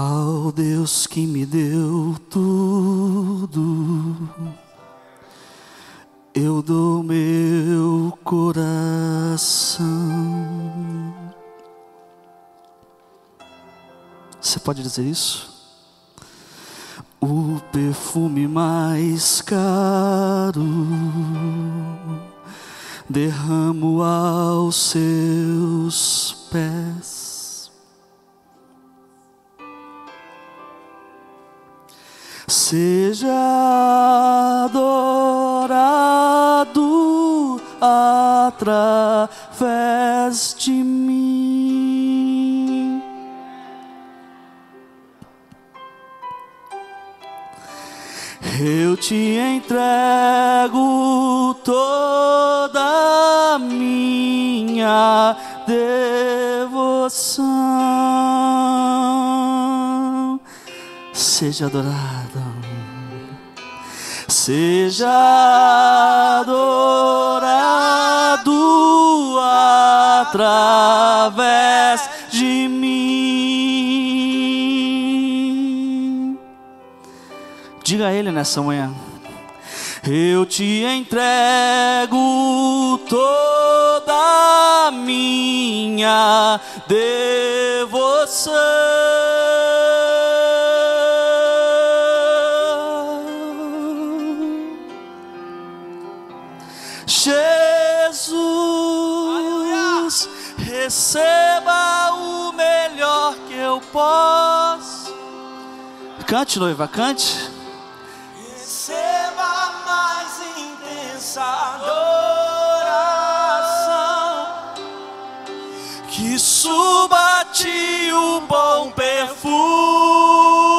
Ao Deus que me deu tudo, eu dou meu coração. Você pode dizer isso? O perfume mais caro derramo aos seus pés. Seja adorado através de mim. Eu te entrego toda minha devoção. Seja adorado, seja adorado através de mim. Diga a Ele nessa manhã. Eu te entrego toda a minha devoção. Receba o melhor que eu posso. Cante, noiva, cante. Receba mais intensa adoração, que suba a ti o bom perfume.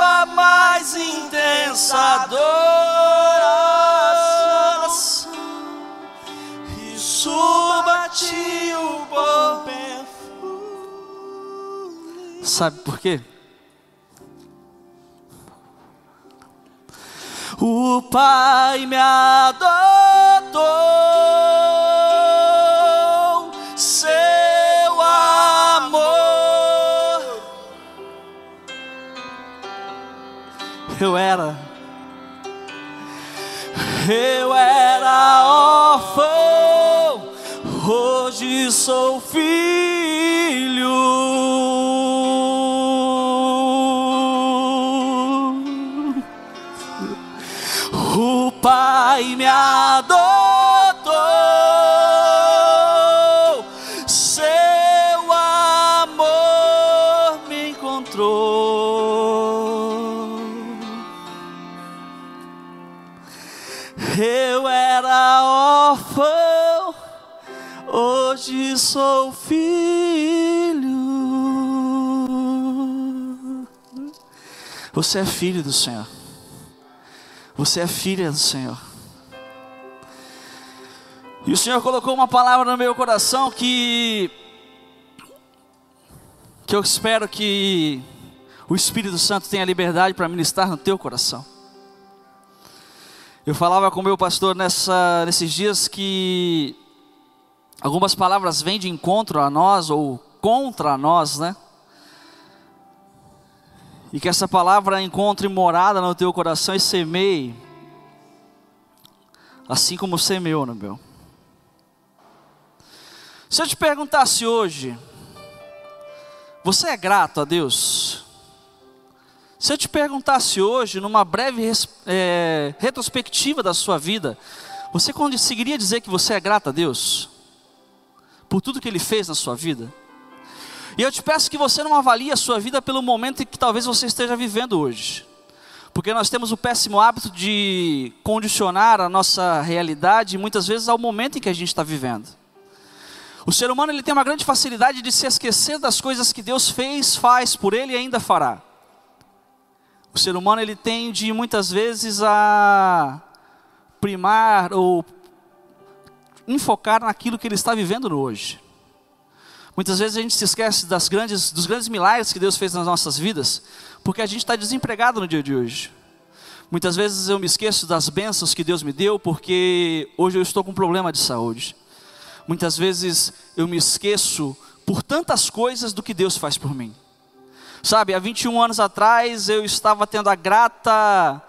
Receba mais intensa adoração e suba a ti o bom perfume. Sabe por quê? O Pai me adotou, Eu era, eu era órfão, hoje sou filho. O Pai me adotou, hoje sou filho. Você é filho do Senhor. Você é filha do Senhor. E o Senhor colocou uma palavra no meu coração que que eu espero que o Espírito Santo tenha liberdade para ministrar no teu coração. Eu falava com o meu pastor nessa, nesses dias que algumas palavras vêm de encontro a nós ou contra nós, né? E que essa palavra encontre morada no teu coração e semeie, assim como semeou no meu. Se eu te perguntasse hoje, você é grato a Deus? Se eu te perguntasse hoje, numa breve é, retrospectiva da sua vida, você conseguiria dizer que você é grato a Deus? Por tudo que Ele fez na sua vida? E eu te peço que você não avalie a sua vida pelo momento em que talvez você esteja vivendo hoje. Porque nós temos o péssimo hábito de condicionar a nossa realidade muitas vezes ao momento em que a gente está vivendo. O ser humano ele tem uma grande facilidade de se esquecer das coisas que Deus fez, faz por ele e ainda fará. O ser humano ele tende muitas vezes a primar ou enfocar naquilo que ele está vivendo hoje. Muitas vezes a gente se esquece das grandes, dos grandes milagres que Deus fez nas nossas vidas, porque a gente está desempregado no dia de hoje. Muitas vezes eu me esqueço das bênçãos que Deus me deu, porque hoje eu estou com um problema de saúde. Muitas vezes eu me esqueço por tantas coisas do que Deus faz por mim. Sabe, há 21 anos atrás eu estava tendo a grata,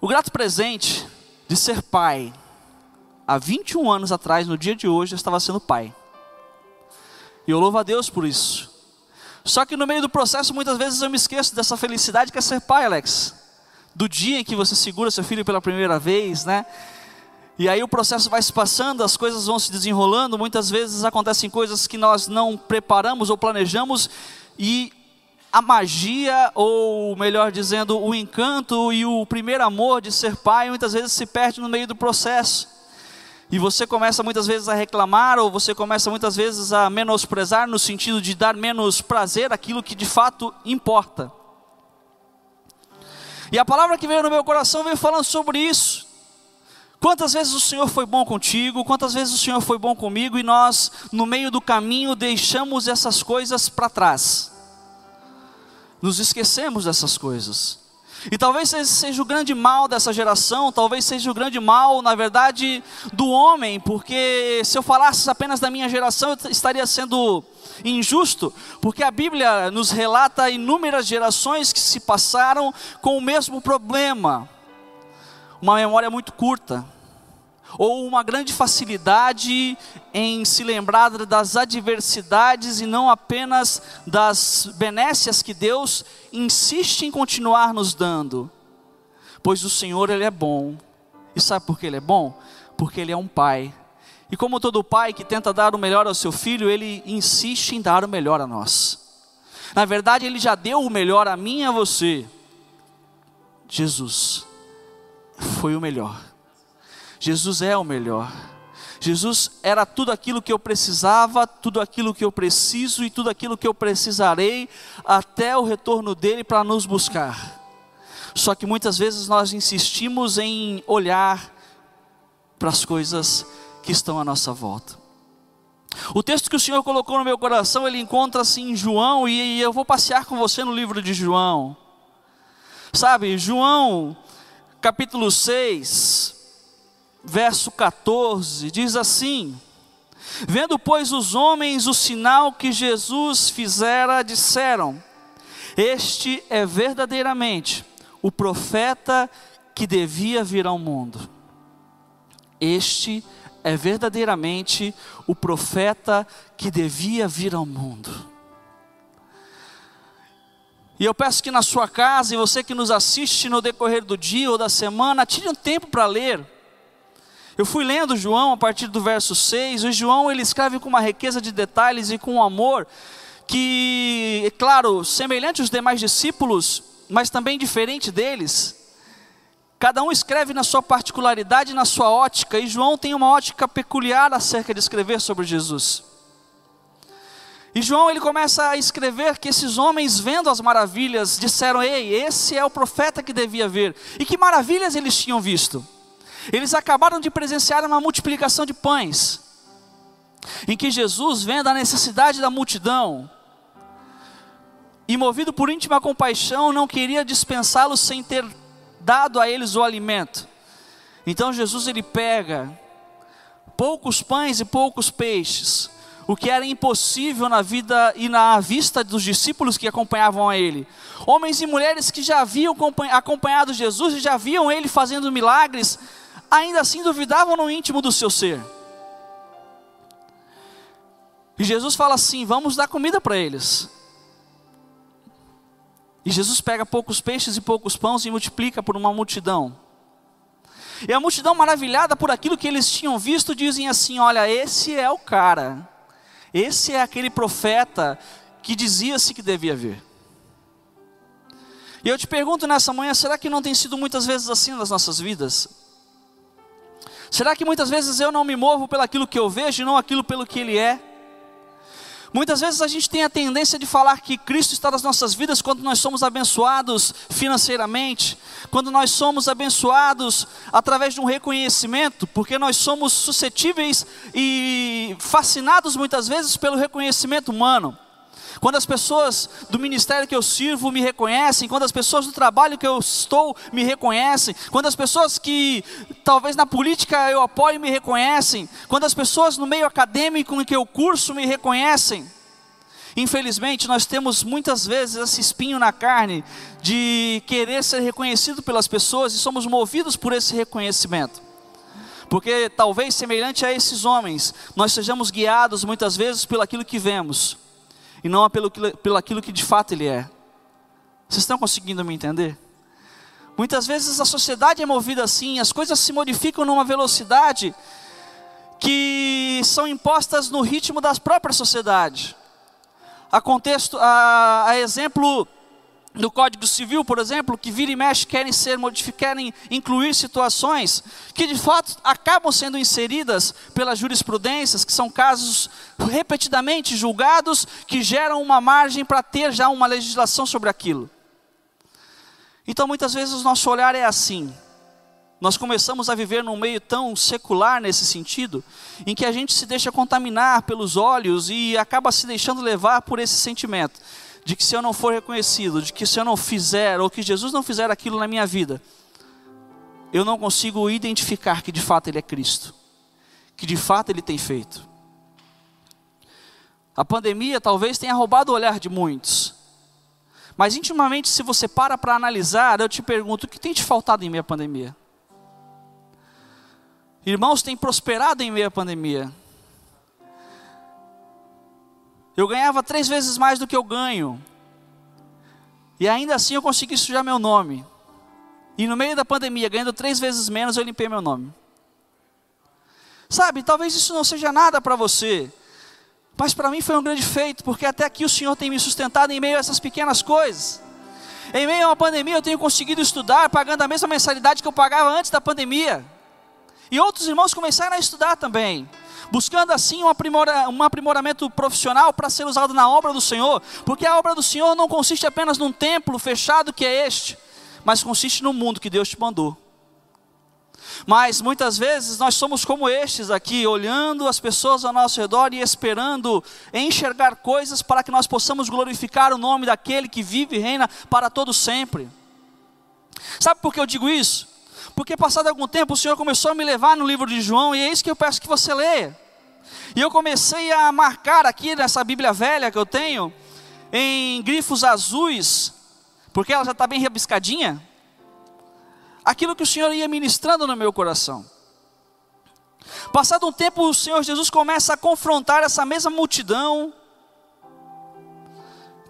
o grato presente de ser pai. Há 21 anos atrás, no dia de hoje, eu estava sendo pai. E eu louvo a Deus por isso. Só que no meio do processo, muitas vezes eu me esqueço dessa felicidade que é ser pai, Alex. Do dia em que você segura seu filho pela primeira vez, né? E aí o processo vai se passando, as coisas vão se desenrolando, muitas vezes acontecem coisas que nós não preparamos ou planejamos e a magia, ou melhor dizendo, o encanto e o primeiro amor de ser pai muitas vezes se perde no meio do processo. E você começa muitas vezes a reclamar, ou você começa muitas vezes a menosprezar, no sentido de dar menos prazer àquilo que de fato importa. E a palavra que veio no meu coração veio falando sobre isso. Quantas vezes o Senhor foi bom contigo, quantas vezes o Senhor foi bom comigo, e nós, no meio do caminho, deixamos essas coisas para trás. Nos esquecemos dessas coisas. E talvez seja o grande mal dessa geração, talvez seja o grande mal, na verdade, do homem, porque se eu falasse apenas da minha geração, eu estaria sendo injusto, porque a Bíblia nos relata inúmeras gerações que se passaram com o mesmo problema, uma memória muito curta ou uma grande facilidade em se lembrar das adversidades e não apenas das benécias que Deus insiste em continuar nos dando. Pois o Senhor, Ele é bom. E sabe por que Ele é bom? Porque Ele é um Pai. E como todo pai que tenta dar o melhor ao seu filho, Ele insiste em dar o melhor a nós. Na verdade, Ele já deu o melhor a mim e a você. Jesus foi o melhor. Jesus é o melhor. Jesus era tudo aquilo que eu precisava, tudo aquilo que eu preciso e tudo aquilo que eu precisarei até o retorno dele para nos buscar. Só que muitas vezes nós insistimos em olhar para as coisas que estão à nossa volta. O texto que o Senhor colocou no meu coração, ele encontra-se em João, e eu vou passear com você no livro de João. Sabe, João, capítulo 6, verso 14, diz assim: Vendo, pois, os homens o sinal que Jesus fizera, disseram: Este é verdadeiramente o profeta que devia vir ao mundo. Este é verdadeiramente o profeta que devia vir ao mundo. E eu peço que na sua casa, e você que nos assiste no decorrer do dia ou da semana, tire um tempo para ler eu fui lendo João a partir do verso 6, o João ele escreve com uma riqueza de detalhes e com um amor que, é claro, semelhante aos demais discípulos, mas também diferente deles. Cada um escreve na sua particularidade, na sua ótica, e João tem uma ótica peculiar acerca de escrever sobre Jesus. E João ele começa a escrever que esses homens vendo as maravilhas disseram: "Ei, esse é o profeta que devia vir". E que maravilhas eles tinham visto? Eles acabaram de presenciar uma multiplicação de pães, em que Jesus, vendo a necessidade da multidão, e movido por íntima compaixão, não queria dispensá-los sem ter dado a eles o alimento. Então Jesus ele pega poucos pães e poucos peixes, o que era impossível na vida e na vista dos discípulos que acompanhavam a ele. Homens e mulheres que já haviam acompanhado Jesus e já viam ele fazendo milagres, ainda assim duvidavam no íntimo do seu ser. E Jesus fala assim: vamos dar comida para eles. E Jesus pega poucos peixes e poucos pães e multiplica por uma multidão. E a multidão, maravilhada por aquilo que eles tinham visto, dizem assim: Olha, esse é o cara, esse é aquele profeta que dizia-se que devia vir. E eu te pergunto nessa manhã: será que não tem sido muitas vezes assim nas nossas vidas? Será que muitas vezes eu não me movo pelo aquilo que eu vejo e não aquilo pelo que ele é? Muitas vezes a gente tem a tendência de falar que Cristo está nas nossas vidas quando nós somos abençoados financeiramente, quando nós somos abençoados através de um reconhecimento, porque nós somos suscetíveis e fascinados muitas vezes pelo reconhecimento humano. Quando as pessoas do ministério que eu sirvo me reconhecem, quando as pessoas do trabalho que eu estou me reconhecem, quando as pessoas que talvez na política eu apoio me reconhecem, quando as pessoas no meio acadêmico em que eu curso me reconhecem, Infelizmente, nós temos muitas vezes esse espinho na carne de querer ser reconhecido pelas pessoas e somos movidos por esse reconhecimento. Porque talvez semelhante a esses homens, nós sejamos guiados muitas vezes pelo aquilo que vemos e não pelo, pelo aquilo que de fato ele é. Vocês estão conseguindo me entender? Muitas vezes a sociedade é movida assim, as coisas se modificam numa velocidade que são impostas no ritmo da própria sociedade. A contexto, a, a exemplo no Código Civil, por exemplo, que vira e mexe querem ser querem incluir situações que de fato acabam sendo inseridas pelas jurisprudências, que são casos repetidamente julgados que geram uma margem para ter já uma legislação sobre aquilo. Então, muitas vezes o nosso olhar é assim. Nós começamos a viver num meio tão secular nesse sentido, em que a gente se deixa contaminar pelos olhos e acaba se deixando levar por esse sentimento de que se eu não for reconhecido, de que se eu não fizer, ou que Jesus não fizer aquilo na minha vida, eu não consigo identificar que de fato Ele é Cristo, que de fato Ele tem feito. A pandemia talvez tenha roubado o olhar de muitos, mas intimamente, se você para para analisar, eu te pergunto: o que tem te faltado em meio à pandemia? Irmãos têm prosperado em meio à pandemia. Eu ganhava três vezes mais do que eu ganho. E ainda assim eu consegui sujar meu nome. E no meio da pandemia, ganhando três vezes menos, eu limpei meu nome. Sabe, talvez isso não seja nada para você. Mas para mim foi um grande feito, porque até aqui o Senhor tem me sustentado em meio a essas pequenas coisas. Em meio a uma pandemia, eu tenho conseguido estudar, pagando a mesma mensalidade que eu pagava antes da pandemia. E outros irmãos começaram a estudar também buscando assim um, aprimora, um aprimoramento profissional para ser usado na obra do Senhor, porque a obra do Senhor não consiste apenas num templo fechado que é este, mas consiste no mundo que Deus te mandou. Mas muitas vezes nós somos como estes aqui, olhando as pessoas ao nosso redor e esperando enxergar coisas para que nós possamos glorificar o nome daquele que vive e reina para todo sempre. Sabe por que eu digo isso? Porque passado algum tempo o Senhor começou a me levar no livro de João e é isso que eu peço que você leia. E eu comecei a marcar aqui nessa Bíblia velha que eu tenho, em grifos azuis, porque ela já está bem rabiscadinha, aquilo que o Senhor ia ministrando no meu coração. Passado um tempo, o Senhor Jesus começa a confrontar essa mesma multidão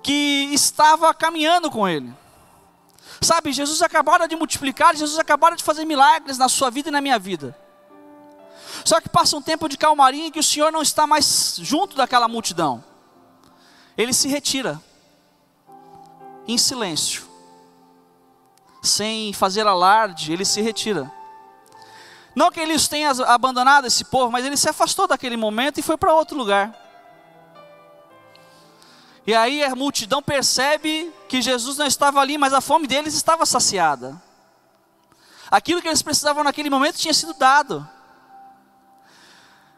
que estava caminhando com Ele. Sabe, Jesus acabara de multiplicar, Jesus acabara de fazer milagres na sua vida e na minha vida. Só que passa um tempo de calmaria em que o Senhor não está mais junto daquela multidão. Ele se retira, em silêncio, sem fazer alarde, ele se retira. Não que ele tenha abandonado esse povo, mas ele se afastou daquele momento e foi para outro lugar. E aí a multidão percebe que Jesus não estava ali, mas a fome deles estava saciada. Aquilo que eles precisavam naquele momento tinha sido dado.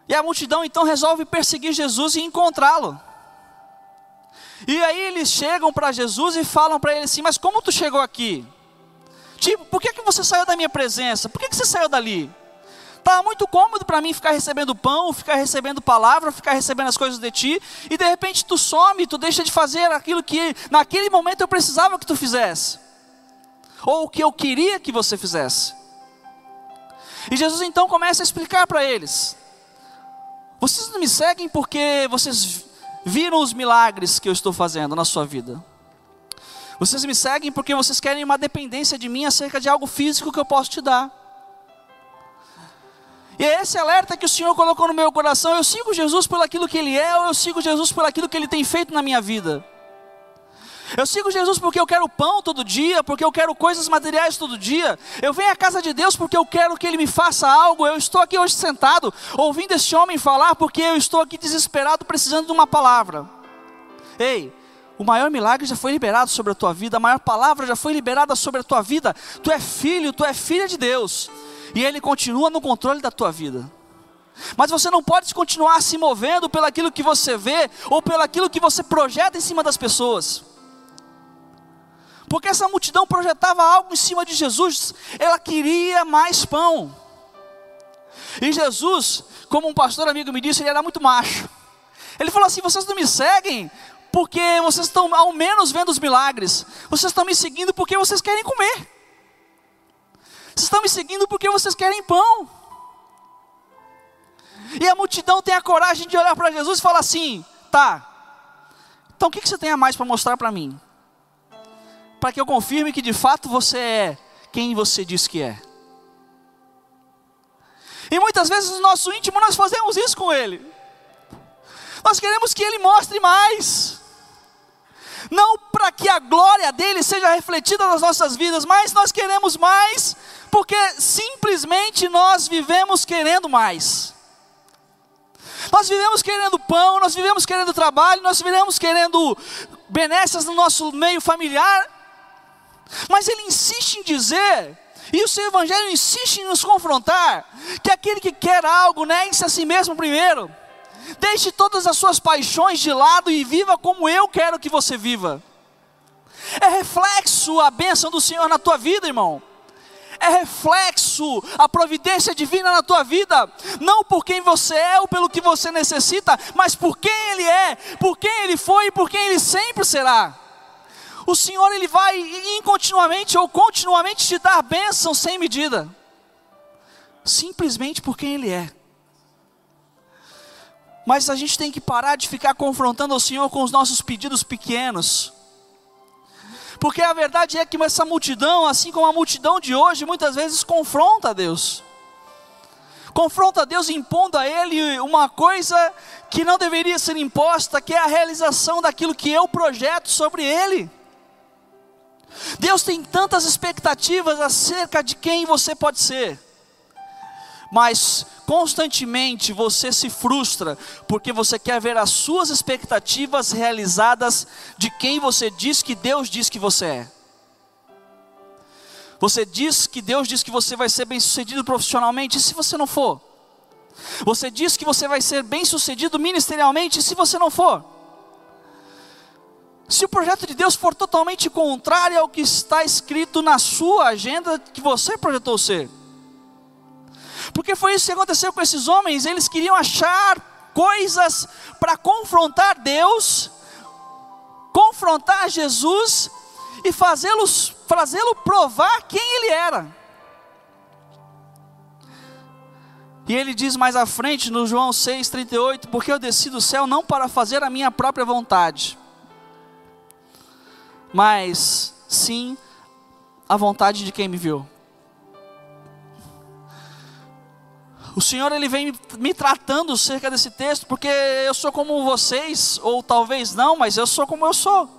E a multidão então resolve perseguir Jesus e encontrá-lo. E aí eles chegam para Jesus e falam para ele assim: Mas como tu chegou aqui? Tipo, por que, que você saiu da minha presença? Por que, que você saiu dali? Estava muito cômodo para mim ficar recebendo pão, ficar recebendo palavra, ficar recebendo as coisas de ti, e de repente tu some, tu deixa de fazer aquilo que naquele momento eu precisava que tu fizesse, ou o que eu queria que você fizesse. E Jesus então começa a explicar para eles: vocês não me seguem porque vocês viram os milagres que eu estou fazendo na sua vida. Vocês me seguem porque vocês querem uma dependência de mim acerca de algo físico que eu posso te dar. E é esse alerta que o Senhor colocou no meu coração. Eu sigo Jesus pelo aquilo que Ele é, ou eu sigo Jesus pelo aquilo que Ele tem feito na minha vida. Eu sigo Jesus porque eu quero pão todo dia, porque eu quero coisas materiais todo dia. Eu venho à casa de Deus porque eu quero que Ele me faça algo. Eu estou aqui hoje sentado, ouvindo este homem falar, porque eu estou aqui desesperado, precisando de uma palavra. Ei, o maior milagre já foi liberado sobre a tua vida, a maior palavra já foi liberada sobre a tua vida. Tu é filho, tu é filha de Deus, e Ele continua no controle da tua vida. Mas você não pode continuar se movendo pelaquilo que você vê ou pelaquilo que você projeta em cima das pessoas. Porque essa multidão projetava algo em cima de Jesus, ela queria mais pão. E Jesus, como um pastor amigo me disse, ele era muito macho. Ele falou assim: vocês não me seguem porque vocês estão ao menos vendo os milagres, vocês estão me seguindo porque vocês querem comer, vocês estão me seguindo porque vocês querem pão. E a multidão tem a coragem de olhar para Jesus e falar assim: tá, então o que, que você tem a mais para mostrar para mim? Para que eu confirme que de fato você é quem você diz que é. E muitas vezes no nosso íntimo nós fazemos isso com Ele. Nós queremos que Ele mostre mais. Não para que a glória dele seja refletida nas nossas vidas, mas nós queremos mais, porque simplesmente nós vivemos querendo mais. Nós vivemos querendo pão, nós vivemos querendo trabalho, nós vivemos querendo benesses no nosso meio familiar. Mas ele insiste em dizer, e o seu evangelho insiste em nos confrontar, que aquele que quer algo, negue-se a si mesmo primeiro. Deixe todas as suas paixões de lado e viva como eu quero que você viva. É reflexo a bênção do Senhor na tua vida, irmão é reflexo a providência divina na tua vida, não por quem você é ou pelo que você necessita, mas por quem Ele é, por quem Ele foi e por quem Ele sempre será. O Senhor Ele vai incontinuamente ou continuamente te dar bênção sem medida, simplesmente por quem Ele é. Mas a gente tem que parar de ficar confrontando o Senhor com os nossos pedidos pequenos porque a verdade é que essa multidão, assim como a multidão de hoje, muitas vezes confronta Deus. Confronta Deus impondo a Ele uma coisa que não deveria ser imposta, que é a realização daquilo que eu projeto sobre Ele. Deus tem tantas expectativas acerca de quem você pode ser mas constantemente você se frustra porque você quer ver as suas expectativas realizadas de quem você diz que Deus diz que você é. Você diz que Deus diz que você vai ser bem-sucedido profissionalmente, e se você não for? Você diz que você vai ser bem-sucedido ministerialmente, e se você não for? Se o projeto de Deus for totalmente contrário ao que está escrito na sua agenda que você projetou ser, porque foi isso que aconteceu com esses homens, eles queriam achar coisas para confrontar Deus, confrontar Jesus e fazê-lo provar quem ele era. E ele diz mais à frente no João 6:38, porque eu desci do céu não para fazer a minha própria vontade, mas sim a vontade de quem me viu. O Senhor ele vem me tratando cerca desse texto, porque eu sou como vocês, ou talvez não, mas eu sou como eu sou.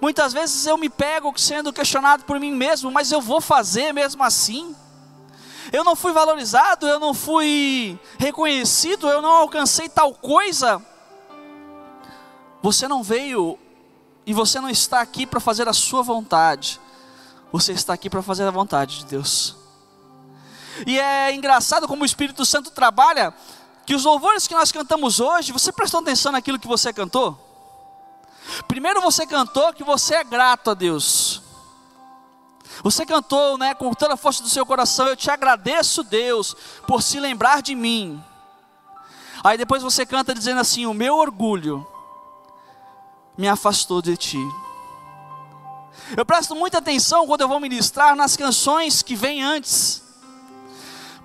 Muitas vezes eu me pego sendo questionado por mim mesmo, mas eu vou fazer mesmo assim. Eu não fui valorizado, eu não fui reconhecido, eu não alcancei tal coisa. Você não veio e você não está aqui para fazer a sua vontade. Você está aqui para fazer a vontade de Deus. E é engraçado como o Espírito Santo trabalha, que os louvores que nós cantamos hoje, você prestou atenção naquilo que você cantou? Primeiro você cantou que você é grato a Deus. Você cantou, né, com toda a força do seu coração, eu te agradeço, Deus, por se lembrar de mim. Aí depois você canta dizendo assim: O meu orgulho me afastou de ti. Eu presto muita atenção quando eu vou ministrar nas canções que vêm antes.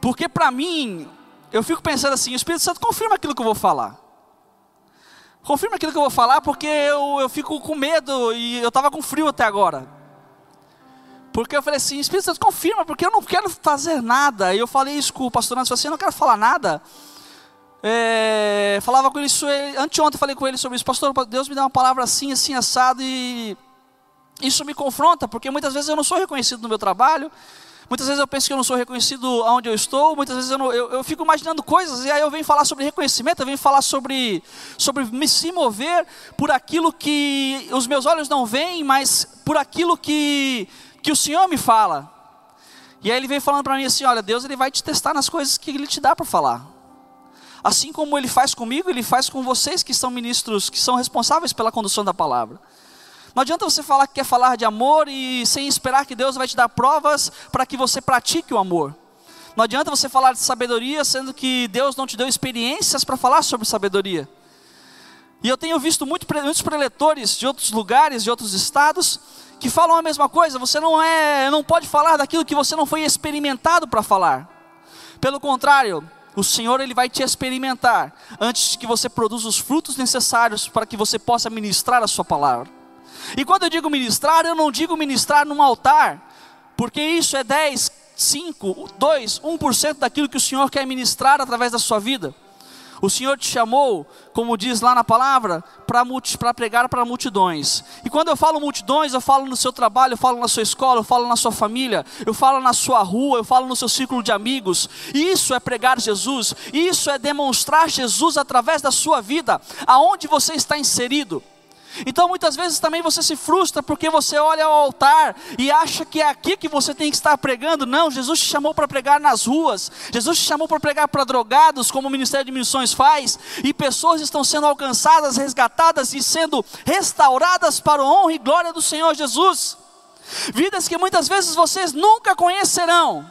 Porque para mim, eu fico pensando assim: o Espírito Santo confirma aquilo que eu vou falar. Confirma aquilo que eu vou falar, porque eu, eu fico com medo e eu estava com frio até agora. Porque eu falei assim: Espírito Santo, confirma, porque eu não quero fazer nada. E eu falei isso com o pastor Nantes, assim: eu não quero falar nada. É, falava com ele, anteontem falei com ele sobre isso, pastor, Deus me dá uma palavra assim, assim, assado, e isso me confronta, porque muitas vezes eu não sou reconhecido no meu trabalho, Muitas vezes eu penso que eu não sou reconhecido onde eu estou, muitas vezes eu, não, eu, eu, fico imaginando coisas, e aí eu venho falar sobre reconhecimento, eu venho falar sobre, sobre me se mover por aquilo que os meus olhos não veem, mas por aquilo que, que o Senhor me fala. E aí ele vem falando para mim assim: olha, Deus ele vai te testar nas coisas que ele te dá para falar. Assim como ele faz comigo, ele faz com vocês que são ministros, que são responsáveis pela condução da palavra. Não adianta você falar que quer falar de amor e sem esperar que Deus vai te dar provas para que você pratique o amor. Não adianta você falar de sabedoria sendo que Deus não te deu experiências para falar sobre sabedoria. E eu tenho visto muito, muitos preletores de outros lugares, de outros estados, que falam a mesma coisa. Você não é, não pode falar daquilo que você não foi experimentado para falar. Pelo contrário, o Senhor ele vai te experimentar antes que você produza os frutos necessários para que você possa ministrar a sua palavra. E quando eu digo ministrar, eu não digo ministrar num altar, porque isso é 10, 5, 2, 1% daquilo que o Senhor quer ministrar através da sua vida. O Senhor te chamou, como diz lá na palavra, para pregar para multidões. E quando eu falo multidões, eu falo no seu trabalho, eu falo na sua escola, eu falo na sua família, eu falo na sua rua, eu falo no seu círculo de amigos. Isso é pregar Jesus, isso é demonstrar Jesus através da sua vida, aonde você está inserido. Então muitas vezes também você se frustra porque você olha ao altar e acha que é aqui que você tem que estar pregando. Não, Jesus te chamou para pregar nas ruas. Jesus te chamou para pregar para drogados, como o Ministério de Missões faz, e pessoas estão sendo alcançadas, resgatadas e sendo restauradas para a honra e glória do Senhor Jesus. Vidas que muitas vezes vocês nunca conhecerão,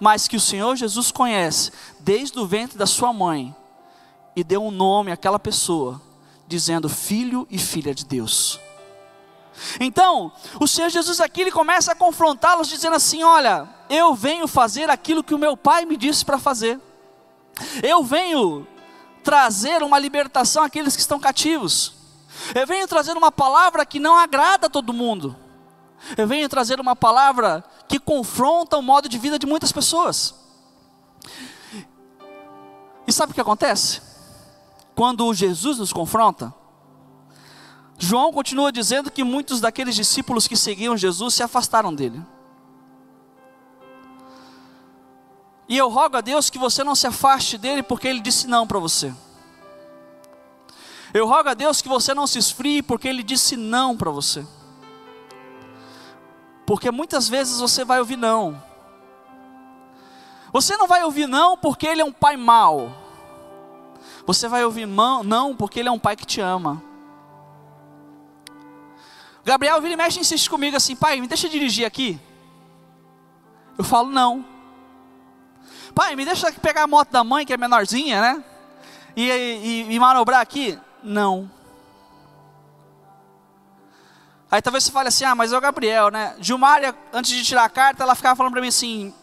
mas que o Senhor Jesus conhece desde o ventre da sua mãe e deu um nome àquela pessoa dizendo filho e filha de Deus. Então, o Senhor Jesus aqui ele começa a confrontá-los dizendo assim: "Olha, eu venho fazer aquilo que o meu Pai me disse para fazer. Eu venho trazer uma libertação àqueles que estão cativos. Eu venho trazer uma palavra que não agrada a todo mundo. Eu venho trazer uma palavra que confronta o modo de vida de muitas pessoas. E sabe o que acontece? Quando Jesus nos confronta, João continua dizendo que muitos daqueles discípulos que seguiam Jesus se afastaram dele. E eu rogo a Deus que você não se afaste dele porque ele disse não para você. Eu rogo a Deus que você não se esfrie porque ele disse não para você. Porque muitas vezes você vai ouvir não. Você não vai ouvir não porque ele é um pai mau. Você vai ouvir não, porque ele é um pai que te ama. Gabriel vira e mexe e insiste comigo assim, pai, me deixa dirigir aqui. Eu falo não. Pai, me deixa pegar a moto da mãe, que é menorzinha, né? E, e, e manobrar aqui. Não. Aí talvez você fale assim, ah, mas é o Gabriel, né? Gilmária, antes de tirar a carta, ela ficava falando para mim assim,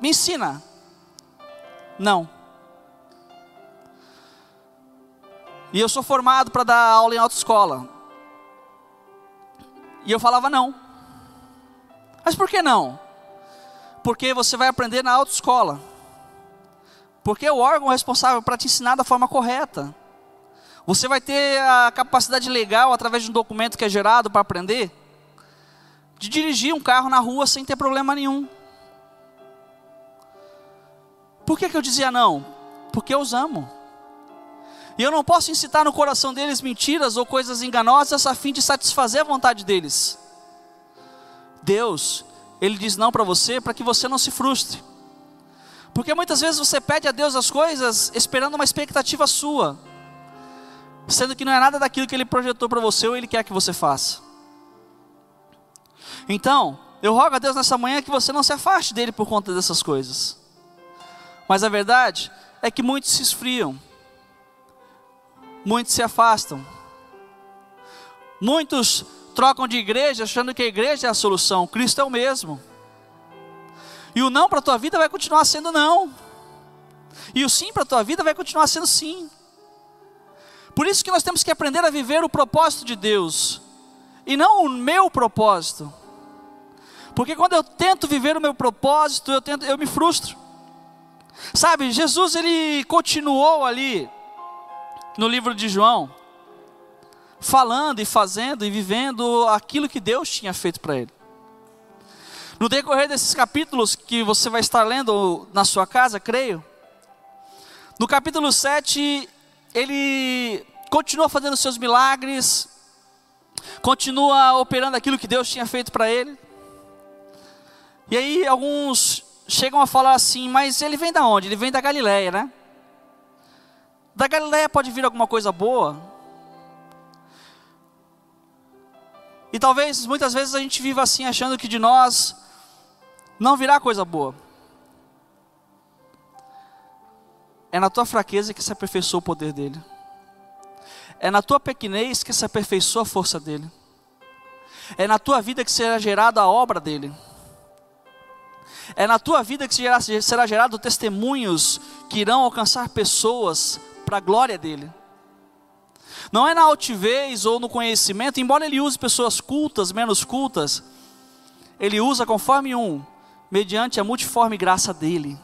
me ensina. Não. E eu sou formado para dar aula em autoescola. E eu falava não. Mas por que não? Porque você vai aprender na autoescola. Porque é o órgão responsável para te ensinar da forma correta. Você vai ter a capacidade legal, através de um documento que é gerado para aprender, de dirigir um carro na rua sem ter problema nenhum. Por que, que eu dizia não? Porque eu os amo. E eu não posso incitar no coração deles mentiras ou coisas enganosas a fim de satisfazer a vontade deles. Deus, Ele diz não para você para que você não se frustre. Porque muitas vezes você pede a Deus as coisas esperando uma expectativa sua, sendo que não é nada daquilo que Ele projetou para você ou Ele quer que você faça. Então, eu rogo a Deus nessa manhã que você não se afaste dele por conta dessas coisas. Mas a verdade é que muitos se esfriam muitos se afastam. Muitos trocam de igreja achando que a igreja é a solução, Cristo é o mesmo. E o não para a tua vida vai continuar sendo não. E o sim para a tua vida vai continuar sendo sim. Por isso que nós temos que aprender a viver o propósito de Deus e não o meu propósito. Porque quando eu tento viver o meu propósito, eu tento, eu me frustro. Sabe, Jesus ele continuou ali no livro de João, falando e fazendo e vivendo aquilo que Deus tinha feito para ele. No decorrer desses capítulos que você vai estar lendo na sua casa, creio, no capítulo 7, ele continua fazendo seus milagres, continua operando aquilo que Deus tinha feito para ele. E aí alguns chegam a falar assim, mas ele vem da onde? Ele vem da Galileia, né? Da Galileia pode vir alguma coisa boa? E talvez muitas vezes a gente viva assim achando que de nós não virá coisa boa. É na tua fraqueza que se aperfeiçoa o poder dele. É na tua pequenez que se aperfeiçoa a força dele. É na tua vida que será gerada a obra dele. É na tua vida que será, será gerado testemunhos que irão alcançar pessoas para a glória dele. Não é na altivez ou no conhecimento, embora ele use pessoas cultas, menos cultas, ele usa conforme um, mediante a multiforme graça dele.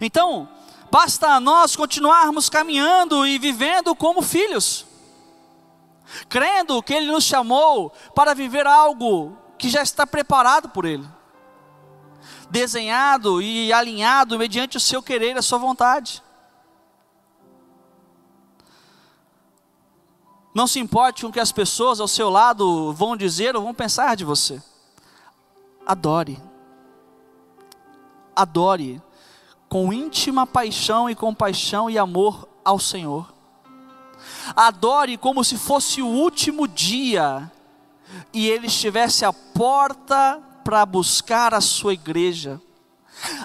Então, basta nós continuarmos caminhando e vivendo como filhos, crendo que Ele nos chamou para viver algo que já está preparado por Ele, desenhado e alinhado mediante o seu querer e a sua vontade. Não se importe com o que as pessoas ao seu lado vão dizer ou vão pensar de você. Adore. Adore com íntima paixão e compaixão e amor ao Senhor. Adore como se fosse o último dia e Ele estivesse à porta para buscar a sua igreja.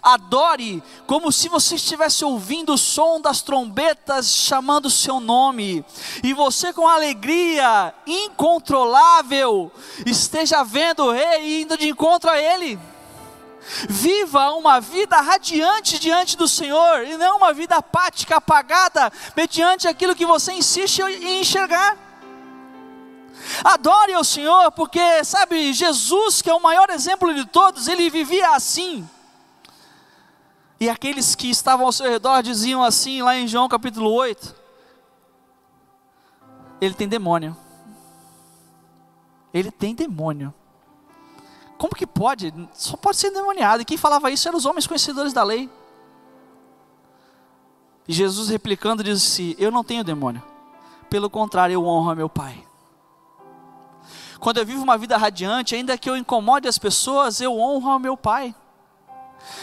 Adore como se você estivesse ouvindo o som das trombetas chamando o seu nome, e você, com alegria incontrolável, esteja vendo o Rei e indo de encontro a Ele. Viva uma vida radiante diante do Senhor e não uma vida apática, apagada, mediante aquilo que você insiste em enxergar. Adore ao Senhor, porque, sabe, Jesus, que é o maior exemplo de todos, ele vivia assim. E aqueles que estavam ao seu redor diziam assim, lá em João capítulo 8: Ele tem demônio. Ele tem demônio. Como que pode? Só pode ser endemoniado. E quem falava isso eram os homens conhecedores da lei. E Jesus replicando disse: Eu não tenho demônio. Pelo contrário, eu honro a meu Pai. Quando eu vivo uma vida radiante, ainda que eu incomode as pessoas, eu honro ao meu Pai.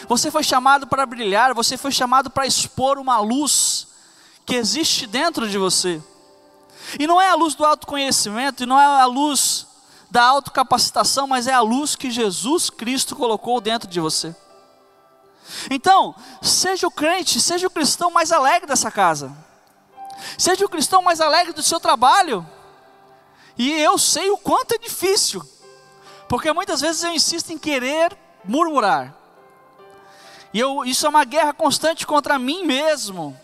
Você foi chamado para brilhar, você foi chamado para expor uma luz que existe dentro de você. E não é a luz do autoconhecimento, e não é a luz da autocapacitação, mas é a luz que Jesus Cristo colocou dentro de você. Então, seja o crente, seja o cristão mais alegre dessa casa. Seja o cristão mais alegre do seu trabalho. E eu sei o quanto é difícil, porque muitas vezes eu insisto em querer murmurar. E eu, isso é uma guerra constante contra mim mesmo.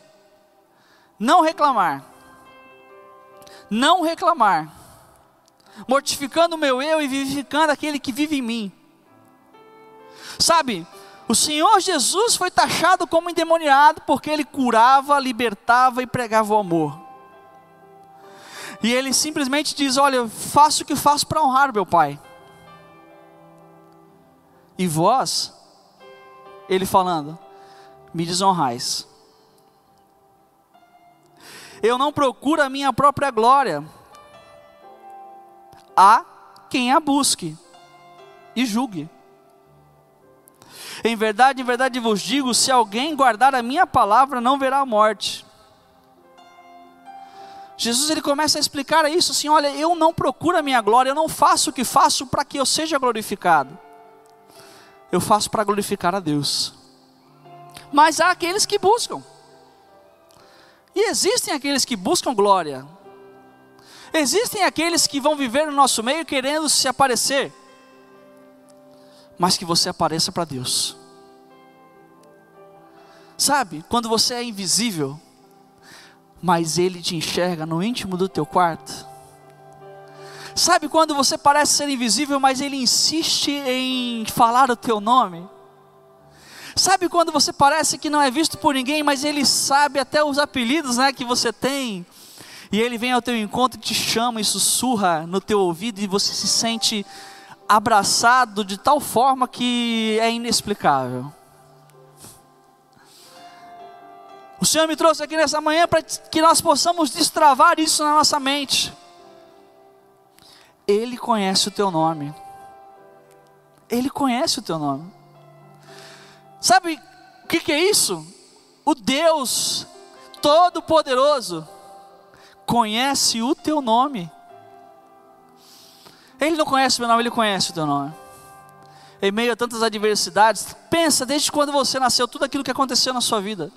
Não reclamar. Não reclamar mortificando o meu eu e vivificando aquele que vive em mim. Sabe, o Senhor Jesus foi taxado como endemoniado porque ele curava, libertava e pregava o amor. E ele simplesmente diz: Olha, faço o que faço para honrar meu Pai. E vós, ele falando, me desonrais. Eu não procuro a minha própria glória, a quem a busque e julgue. Em verdade, em verdade vos digo: se alguém guardar a minha palavra, não verá a morte. Jesus ele começa a explicar isso assim: olha, eu não procuro a minha glória, eu não faço o que faço para que eu seja glorificado. Eu faço para glorificar a Deus. Mas há aqueles que buscam. E existem aqueles que buscam glória, Existem aqueles que vão viver no nosso meio querendo se aparecer, mas que você apareça para Deus. Sabe, quando você é invisível, mas Ele te enxerga no íntimo do teu quarto. Sabe quando você parece ser invisível, mas Ele insiste em falar o teu nome? Sabe quando você parece que não é visto por ninguém, mas Ele sabe até os apelidos né, que você tem? E ele vem ao teu encontro e te chama e sussurra no teu ouvido e você se sente abraçado de tal forma que é inexplicável. O Senhor me trouxe aqui nessa manhã para que nós possamos destravar isso na nossa mente. Ele conhece o teu nome. Ele conhece o teu nome. Sabe o que, que é isso? O Deus Todo-Poderoso conhece o teu nome. Ele não conhece o meu nome, ele conhece o teu nome. Em meio a tantas adversidades, pensa desde quando você nasceu, tudo aquilo que aconteceu na sua vida,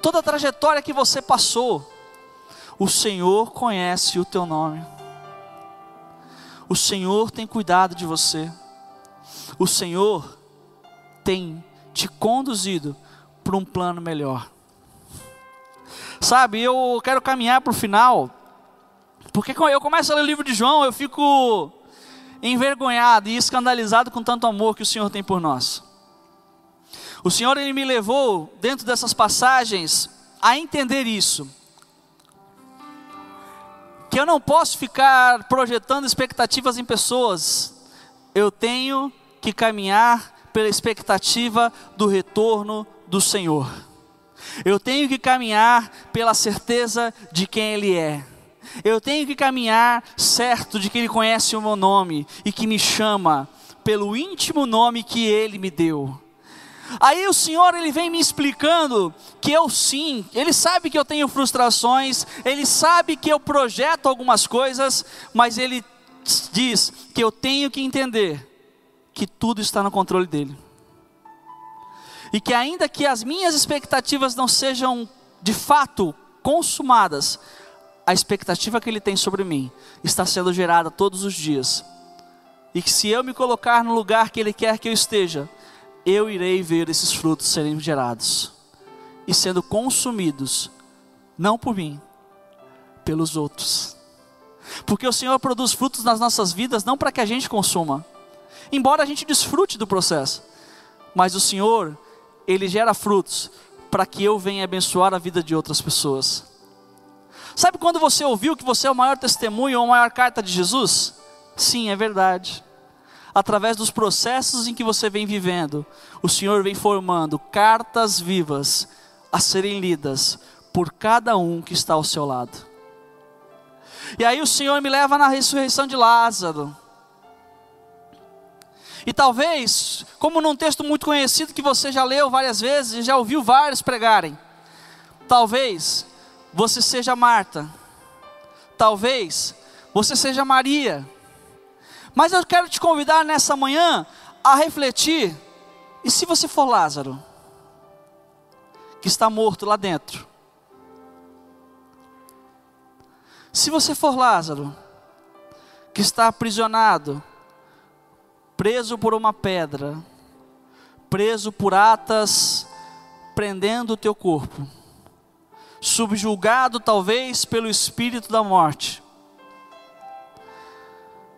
toda a trajetória que você passou, o Senhor conhece o teu nome. O Senhor tem cuidado de você. O Senhor tem te conduzido para um plano melhor. Sabe, eu quero caminhar para o final, porque eu começo a ler o livro de João, eu fico envergonhado e escandalizado com tanto amor que o Senhor tem por nós. O Senhor ele me levou dentro dessas passagens a entender isso. Que eu não posso ficar projetando expectativas em pessoas. Eu tenho que caminhar pela expectativa do retorno do Senhor. Eu tenho que caminhar pela certeza de quem Ele é. Eu tenho que caminhar certo de que Ele conhece o meu nome e que me chama pelo íntimo nome que Ele me deu. Aí o Senhor ele vem me explicando que eu sim, Ele sabe que eu tenho frustrações, Ele sabe que eu projeto algumas coisas, mas Ele diz que eu tenho que entender que tudo está no controle dEle e que ainda que as minhas expectativas não sejam de fato consumadas, a expectativa que Ele tem sobre mim está sendo gerada todos os dias. E que se eu me colocar no lugar que Ele quer que eu esteja, eu irei ver esses frutos serem gerados e sendo consumidos, não por mim, pelos outros. Porque o Senhor produz frutos nas nossas vidas não para que a gente consuma, embora a gente desfrute do processo, mas o Senhor ele gera frutos para que eu venha abençoar a vida de outras pessoas. Sabe quando você ouviu que você é o maior testemunho ou a maior carta de Jesus? Sim, é verdade. Através dos processos em que você vem vivendo, o Senhor vem formando cartas vivas a serem lidas por cada um que está ao seu lado. E aí o Senhor me leva na ressurreição de Lázaro. E talvez, como num texto muito conhecido que você já leu várias vezes e já ouviu vários pregarem, talvez você seja Marta, talvez você seja Maria, mas eu quero te convidar nessa manhã a refletir: e se você for Lázaro, que está morto lá dentro? Se você for Lázaro, que está aprisionado, preso por uma pedra, preso por atas prendendo o teu corpo, subjulgado talvez pelo espírito da morte,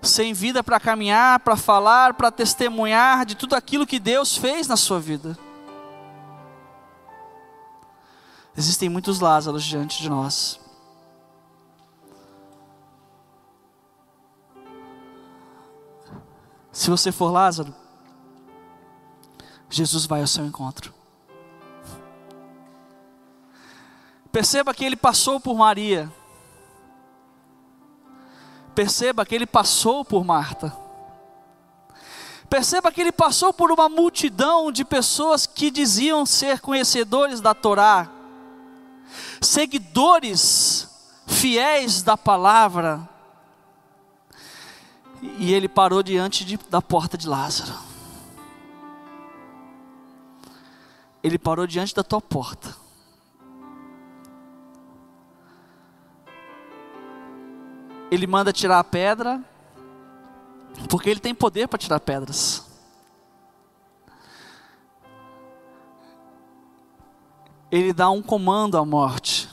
sem vida para caminhar, para falar, para testemunhar de tudo aquilo que Deus fez na sua vida. Existem muitos Lázaros diante de nós. Se você for Lázaro, Jesus vai ao seu encontro. Perceba que ele passou por Maria. Perceba que ele passou por Marta. Perceba que ele passou por uma multidão de pessoas que diziam ser conhecedores da Torá, seguidores fiéis da palavra, e ele parou diante de, da porta de Lázaro. Ele parou diante da tua porta. Ele manda tirar a pedra, porque ele tem poder para tirar pedras. Ele dá um comando à morte,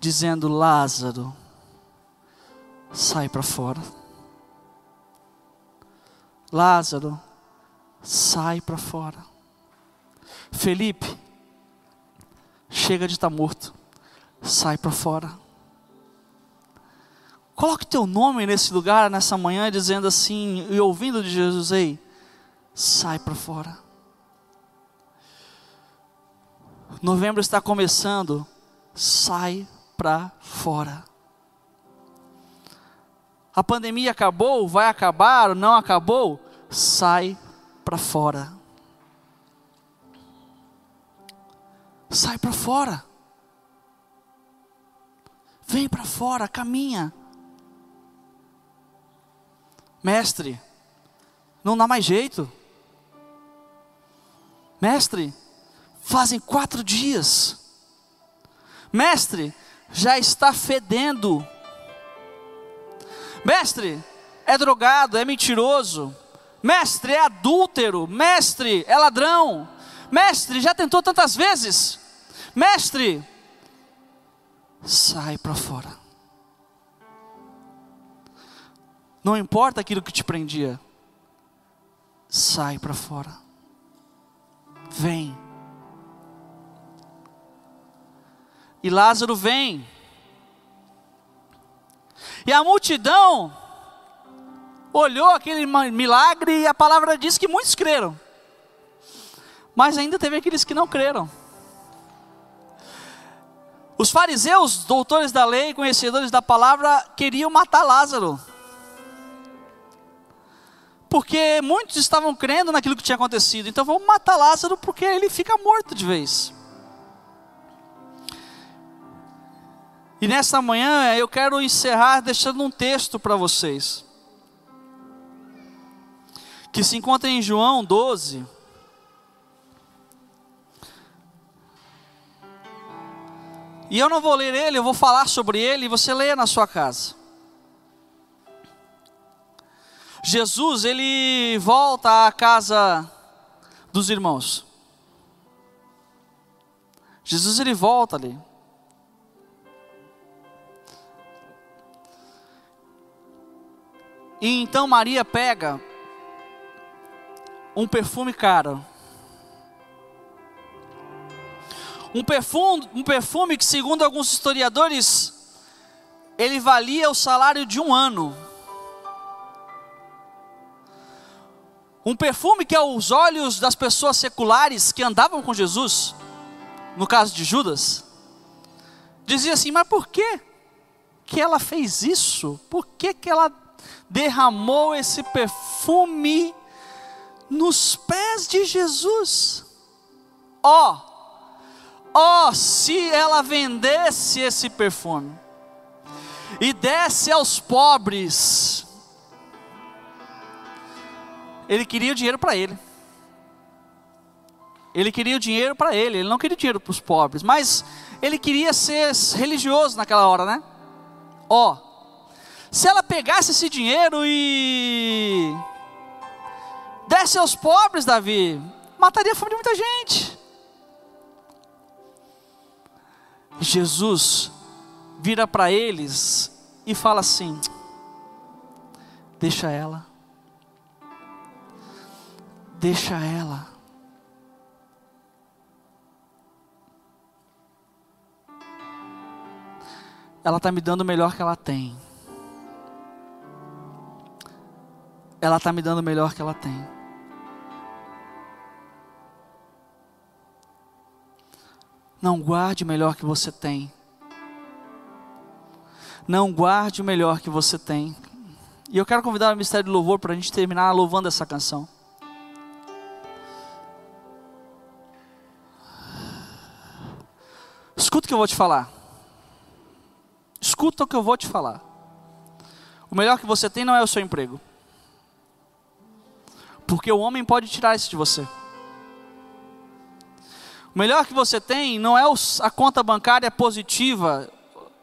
dizendo: Lázaro, sai para fora. Lázaro, sai para fora. Felipe, chega de estar tá morto, sai para fora. Coloque teu nome nesse lugar, nessa manhã, dizendo assim, e ouvindo de Jesus, ei, sai para fora. Novembro está começando, sai para fora. A pandemia acabou, vai acabar, não acabou? Sai para fora. Sai para fora. Vem para fora, caminha. Mestre, não dá mais jeito. Mestre, fazem quatro dias. Mestre, já está fedendo. Mestre, é drogado, é mentiroso. Mestre, é adúltero. Mestre, é ladrão. Mestre, já tentou tantas vezes. Mestre, sai para fora. Não importa aquilo que te prendia, sai para fora. Vem. E Lázaro vem. E a multidão olhou aquele milagre e a palavra diz que muitos creram. Mas ainda teve aqueles que não creram. Os fariseus, doutores da lei, conhecedores da palavra, queriam matar Lázaro. Porque muitos estavam crendo naquilo que tinha acontecido. Então vamos matar Lázaro porque ele fica morto de vez. E nesta manhã eu quero encerrar deixando um texto para vocês. Que se encontra em João 12. E eu não vou ler ele, eu vou falar sobre ele e você leia na sua casa. Jesus, ele volta à casa dos irmãos. Jesus, ele volta ali. E então Maria pega um perfume caro. Um perfume, um perfume que, segundo alguns historiadores, ele valia o salário de um ano. Um perfume que, aos olhos das pessoas seculares que andavam com Jesus, no caso de Judas, dizia assim: Mas por que que ela fez isso? Por que, que ela derramou esse perfume nos pés de Jesus. Ó, oh, ó, oh, se ela vendesse esse perfume e desse aos pobres, ele queria o dinheiro para ele. Ele queria o dinheiro para ele, ele não queria dinheiro para os pobres, mas ele queria ser religioso naquela hora, né? Ó, se ela pegasse esse dinheiro e desse aos pobres, Davi, mataria a fome de muita gente. Jesus vira para eles e fala assim: Deixa ela, deixa ela. Ela está me dando o melhor que ela tem. ela está me dando o melhor que ela tem. Não guarde o melhor que você tem. Não guarde o melhor que você tem. E eu quero convidar o Ministério do Louvor para a gente terminar louvando essa canção. Escuta o que eu vou te falar. Escuta o que eu vou te falar. O melhor que você tem não é o seu emprego. Porque o homem pode tirar isso de você. O melhor que você tem não é a conta bancária positiva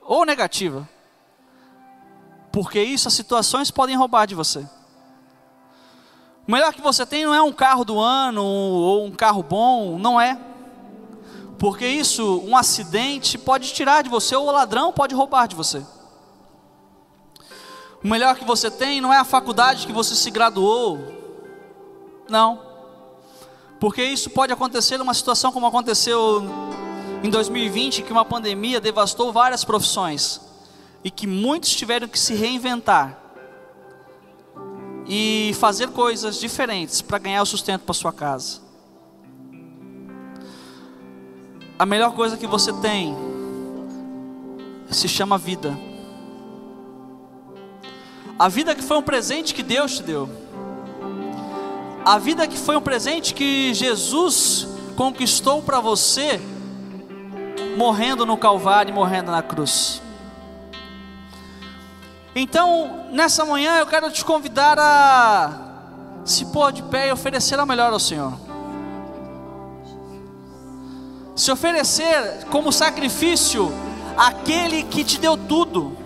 ou negativa. Porque isso as situações podem roubar de você. O melhor que você tem não é um carro do ano ou um carro bom, não é. Porque isso, um acidente pode tirar de você ou o ladrão pode roubar de você. O melhor que você tem não é a faculdade que você se graduou, não. Porque isso pode acontecer numa situação como aconteceu em 2020, que uma pandemia devastou várias profissões. e que muitos tiveram que se reinventar e fazer coisas diferentes para ganhar o sustento para sua casa. A melhor coisa que você tem se chama vida. A vida que foi um presente que Deus te deu. A vida que foi um presente que Jesus conquistou para você, morrendo no Calvário e morrendo na cruz. Então, nessa manhã eu quero te convidar a se pôr de pé e oferecer a melhor ao Senhor. Se oferecer como sacrifício aquele que te deu tudo.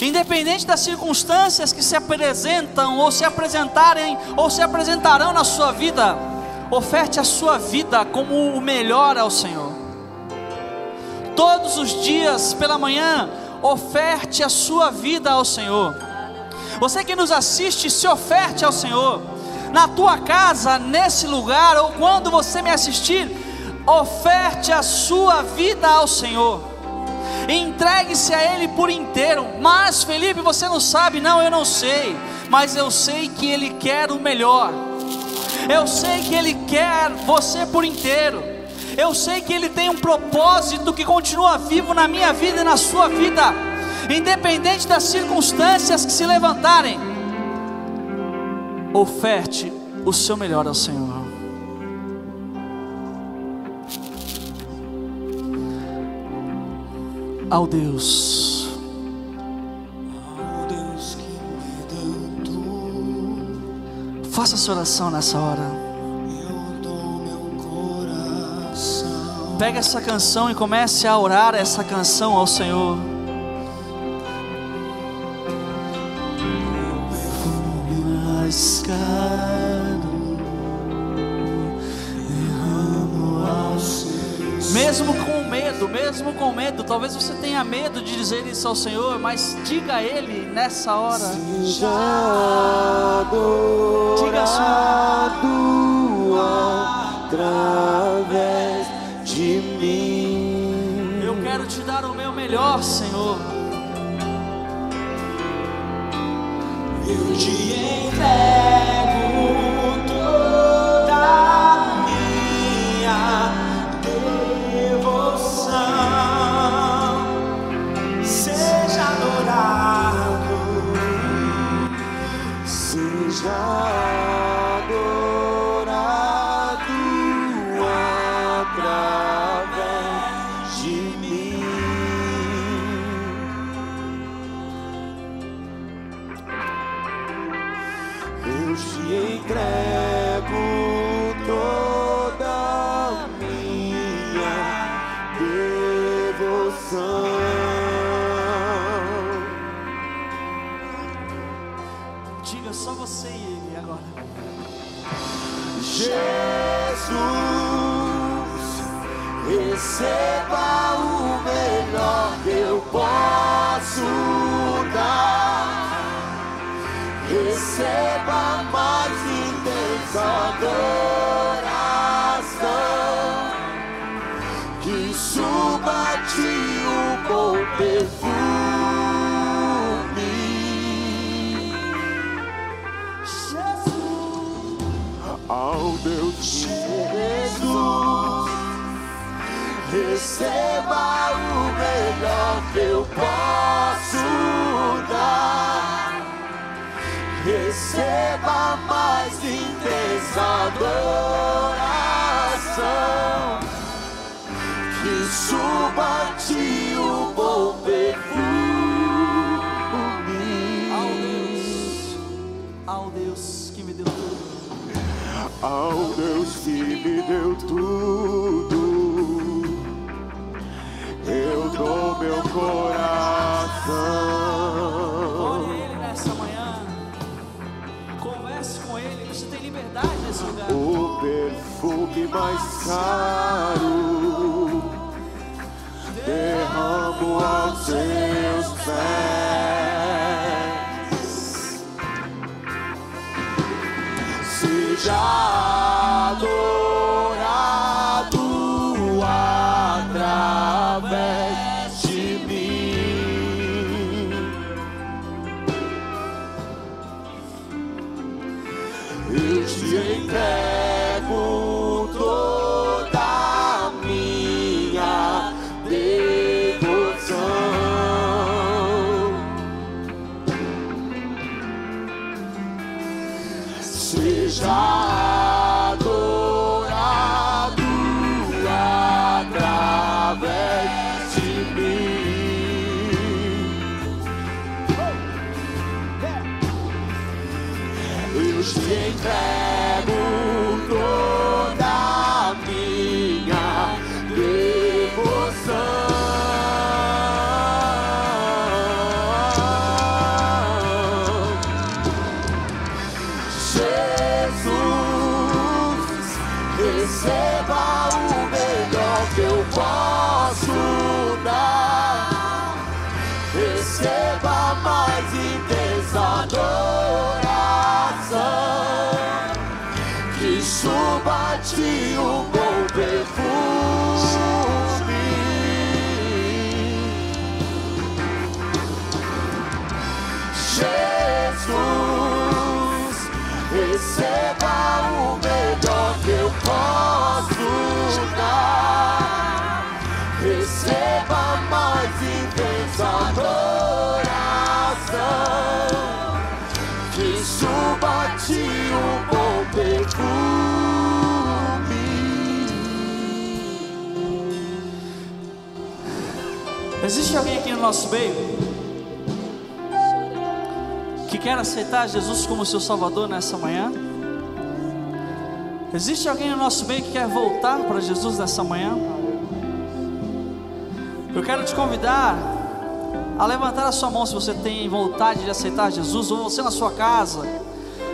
Independente das circunstâncias que se apresentam ou se apresentarem ou se apresentarão na sua vida, oferte a sua vida como o melhor ao Senhor. Todos os dias pela manhã, oferte a sua vida ao Senhor. Você que nos assiste, se oferte ao Senhor. Na tua casa, nesse lugar, ou quando você me assistir, oferte a sua vida ao Senhor. Entregue-se a Ele por inteiro. Mas, Felipe, você não sabe? Não, eu não sei. Mas eu sei que Ele quer o melhor. Eu sei que Ele quer você por inteiro. Eu sei que Ele tem um propósito que continua vivo na minha vida e na sua vida, independente das circunstâncias que se levantarem. Oferte o seu melhor ao Senhor. Ao Deus. Faça essa oração nessa hora. Pega essa canção e comece a orar essa canção ao Senhor. Mais caro derramo aos seus Mesmo com medo, mesmo com medo, talvez você tenha medo de dizer isso ao Senhor, mas diga a Ele nessa hora. seja Diga a adorado através de mim. Eu quero te dar o meu melhor, Senhor. Eu te entrego me deu tudo. Ao Deus que me deu tudo, eu dou meu Ore coração. a Ele nessa manhã. Converse com Ele. Você tem liberdade nesse lugar. O perfume mais caro derramo aos seus Seja Que suba a ti o bom perfume. Jesus, Existe alguém aqui no nosso meio que quer aceitar Jesus como seu Salvador nessa manhã? Existe alguém no nosso meio que quer voltar para Jesus nessa manhã? Eu quero te convidar a levantar a sua mão se você tem vontade de aceitar Jesus, ou você na sua casa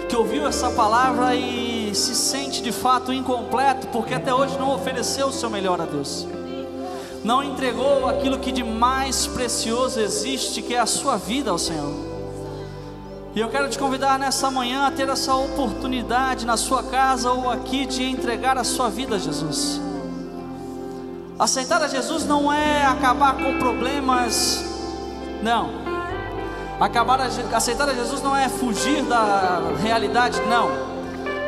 que ouviu essa palavra e se sente de fato incompleto, porque até hoje não ofereceu o seu melhor a Deus não entregou aquilo que de mais precioso existe, que é a sua vida ao Senhor. E eu quero te convidar nessa manhã a ter essa oportunidade na sua casa ou aqui de entregar a sua vida a Jesus. Aceitar a Jesus não é acabar com problemas, não. Acabar a, aceitar a Jesus não é fugir da realidade, não.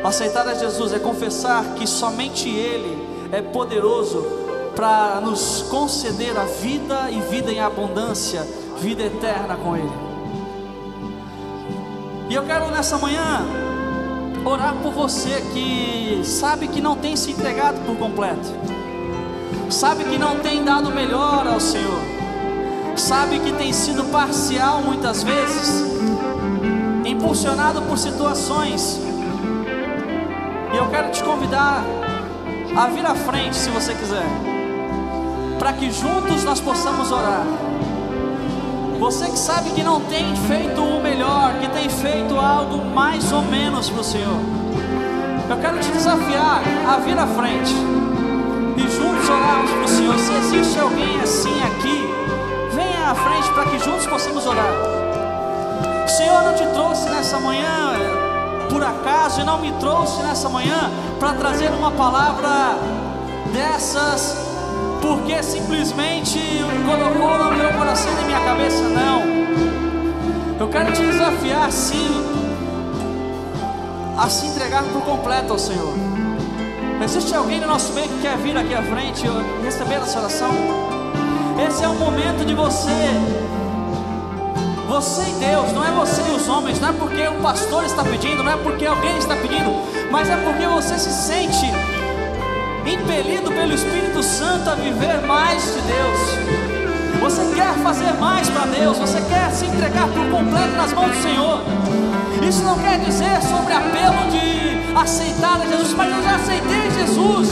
Aceitar a Jesus é confessar que somente Ele é poderoso para nos conceder a vida e vida em abundância, vida eterna com Ele. E eu quero nessa manhã orar por você que sabe que não tem se entregado por completo, sabe que não tem dado melhor ao Senhor, sabe que tem sido parcial muitas vezes, impulsionado por situações. E eu quero te convidar a vir à frente se você quiser para que juntos nós possamos orar. Você que sabe que não tem feito o melhor, que tem feito algo mais ou menos para o Senhor, eu quero te desafiar a vir à frente e juntos orarmos para o Senhor. Se existe alguém assim aqui, venha à frente para que juntos possamos orar. O Senhor não te trouxe nessa manhã por acaso e não me trouxe nessa manhã para trazer uma palavra dessas porque simplesmente colocou no meu coração e na minha cabeça, não. Eu quero te desafiar sim a se entregar por completo ao Senhor. Existe alguém no nosso meio que quer vir aqui à frente e receber essa oração? Esse é o momento de você, você e Deus, não é você e os homens, não é porque o pastor está pedindo, não é porque alguém está pedindo, mas é porque você se sente impelido pelo Espírito Santo a viver mais de Deus. Você quer fazer mais para Deus, você quer se entregar por completo nas mãos do Senhor. Isso não quer dizer sobre apelo de aceitar a Jesus, mas eu já aceitei Jesus.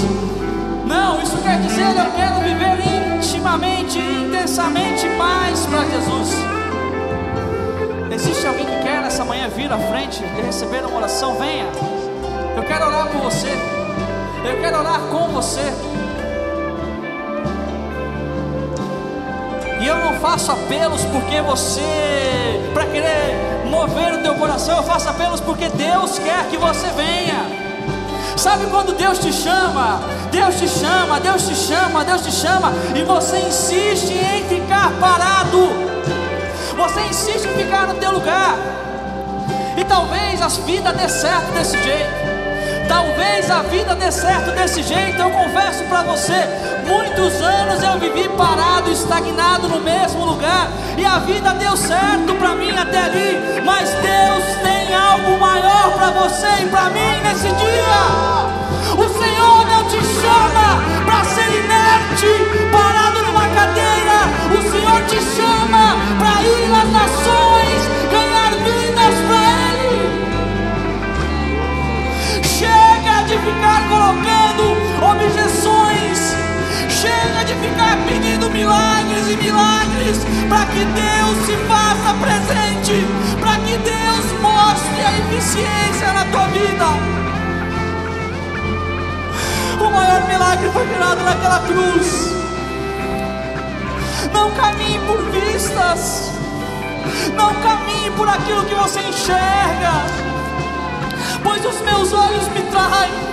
Não, isso quer dizer eu quero viver intimamente, intensamente mais para Jesus. Existe alguém que quer nessa manhã vir à frente e receber uma oração? Venha. Eu quero orar por você. Eu quero orar com você. E eu não faço apelos porque você, para querer mover o teu coração, eu faço apelos porque Deus quer que você venha. Sabe quando Deus te chama? Deus te chama, Deus te chama, Deus te chama, e você insiste em ficar parado. Você insiste em ficar no teu lugar. E talvez as vidas dê certo desse jeito. Talvez a vida dê certo desse jeito. Eu confesso para você, muitos anos eu vivi parado, estagnado no mesmo lugar, e a vida deu certo para mim até ali. Mas Deus tem algo maior para você e para mim nesse dia. O Senhor não te chama para ser inerte, parado numa cadeira. O Senhor te chama para ir nas nações, ganhar ficar colocando objeções, chega de ficar pedindo milagres e milagres para que Deus se faça presente, para que Deus mostre a eficiência na tua vida. O maior milagre foi gerado naquela cruz. Não caminhe por vistas. Não caminhe por aquilo que você enxerga. Pois os meus olhos me traem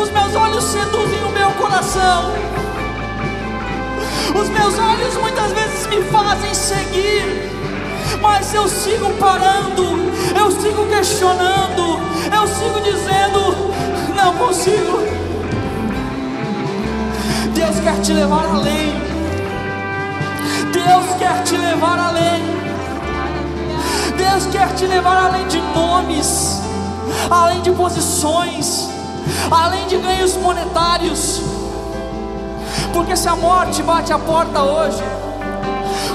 os meus olhos seduzem o meu coração. Os meus olhos muitas vezes me fazem seguir, mas eu sigo parando, eu sigo questionando, eu sigo dizendo: não consigo. Deus quer te levar além. Deus quer te levar além. Deus quer te levar além de nomes, além de posições, além de ganhos monetários. Porque se a morte bate a porta hoje,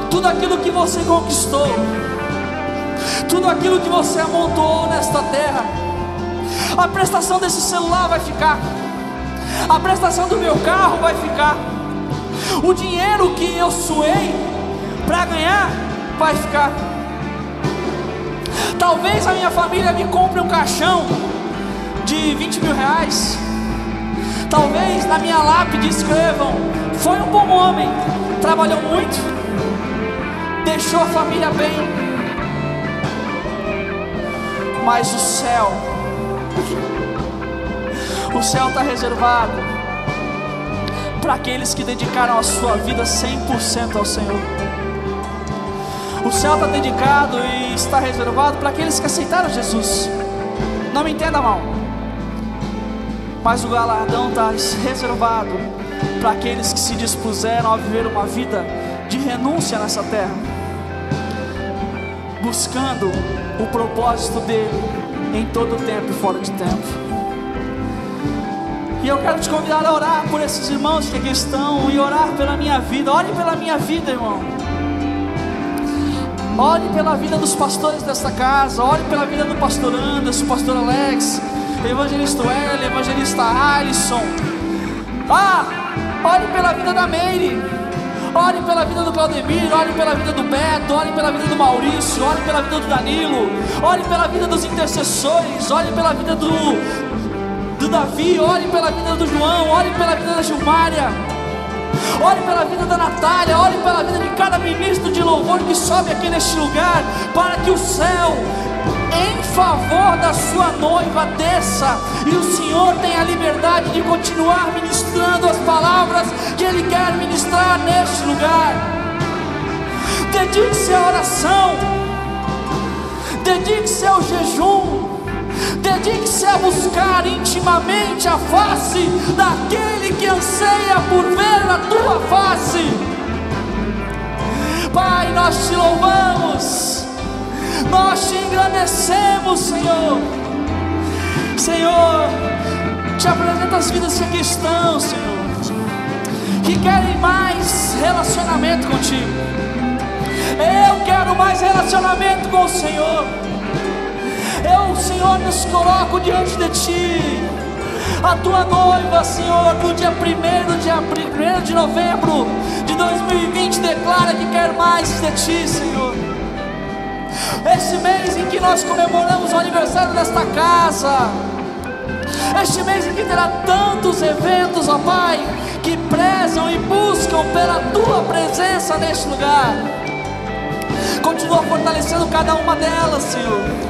tudo aquilo que você conquistou, tudo aquilo que você amontoou nesta terra, a prestação desse celular vai ficar, a prestação do meu carro vai ficar, o dinheiro que eu suei para ganhar vai ficar. Talvez a minha família me compre um caixão de 20 mil reais Talvez na minha lápide escrevam: Foi um bom homem, trabalhou muito, deixou a família bem. Mas o céu, o céu está reservado para aqueles que dedicaram a sua vida 100% ao Senhor. O céu está dedicado e está reservado para aqueles que aceitaram Jesus. Não me entenda mal mas o galardão está reservado para aqueles que se dispuseram a viver uma vida de renúncia nessa terra, buscando o propósito dele em todo tempo e fora de tempo. E eu quero te convidar a orar por esses irmãos que aqui estão e orar pela minha vida. Ore pela minha vida, irmão. Ore pela vida dos pastores desta casa. Ore pela vida do pastor Anderson, pastor Alex evangelista Well, evangelista Alisson. Ah, ore pela vida da Meire. Ore pela vida do Claudemir, ore pela vida do Beto, ore pela vida do Maurício, ore pela vida do Danilo, ore pela vida dos intercessores, ore pela vida do, do Davi, ore pela vida do João, ore pela vida da Gilmária, ore pela vida da Natália, ore pela vida de cada ministro de louvor que sobe aqui neste lugar, para que o céu em favor da sua noiva desça e o Senhor tem a liberdade de continuar ministrando as palavras que Ele quer ministrar neste lugar. Dedique-se à oração, dedique-se ao jejum, dedique-se a buscar intimamente a face daquele que anseia por ver a tua face. Pai, nós te louvamos nós te engrandecemos, Senhor. Senhor, te apresento as vidas que aqui estão, Senhor, que querem mais relacionamento contigo. Eu quero mais relacionamento com o Senhor. Eu, Senhor, nos coloco diante de Ti. A tua noiva, Senhor, no dia 1 de, 1 de novembro de 2020, declara que quer mais de Ti, Senhor. Este mês em que nós comemoramos o aniversário desta casa, este mês em que terá tantos eventos, ó Pai, que prezam e buscam pela Tua presença neste lugar. Continua fortalecendo cada uma delas, Senhor.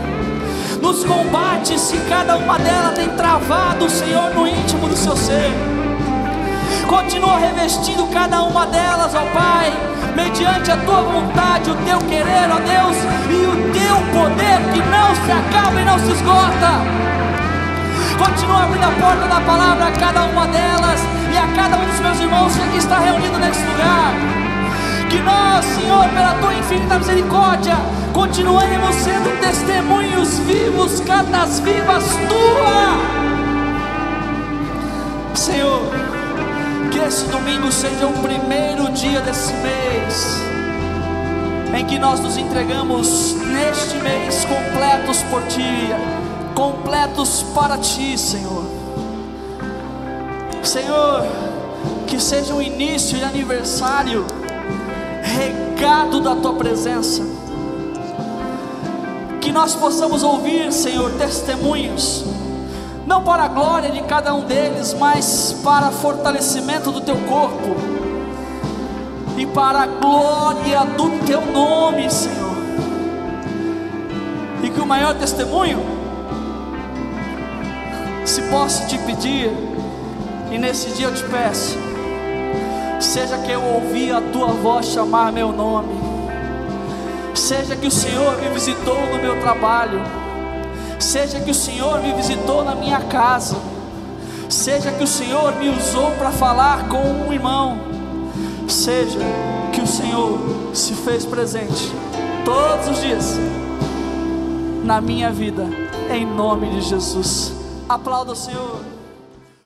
Nos combates se cada uma delas tem travado, Senhor, no íntimo do seu ser. Continua revestindo cada uma delas, ó Pai, mediante a tua vontade, o teu querer, ó Deus, e o teu poder que não se acaba e não se esgota. Continua abrindo a porta da palavra a cada uma delas e a cada um dos meus irmãos que aqui está reunido neste lugar. Que nós, Senhor, pela tua infinita misericórdia, continuemos sendo testemunhos vivos, cartas vivas tua. Senhor, que esse domingo seja o primeiro dia desse mês, em que nós nos entregamos neste mês completos por Ti, completos para Ti, Senhor. Senhor, que seja um início de aniversário regado da tua presença. Que nós possamos ouvir, Senhor, testemunhos, não para a glória de cada um deles, mas para fortalecimento do teu corpo e para a glória do teu nome, Senhor. E que o maior testemunho, se posso te pedir, e nesse dia eu te peço, seja que eu ouvi a tua voz chamar meu nome, seja que o Senhor me visitou no meu trabalho, seja que o Senhor me visitou na minha casa, seja que o Senhor me usou para falar com um irmão, seja que o Senhor se fez presente todos os dias na minha vida, em nome de Jesus. Aplauda o Senhor.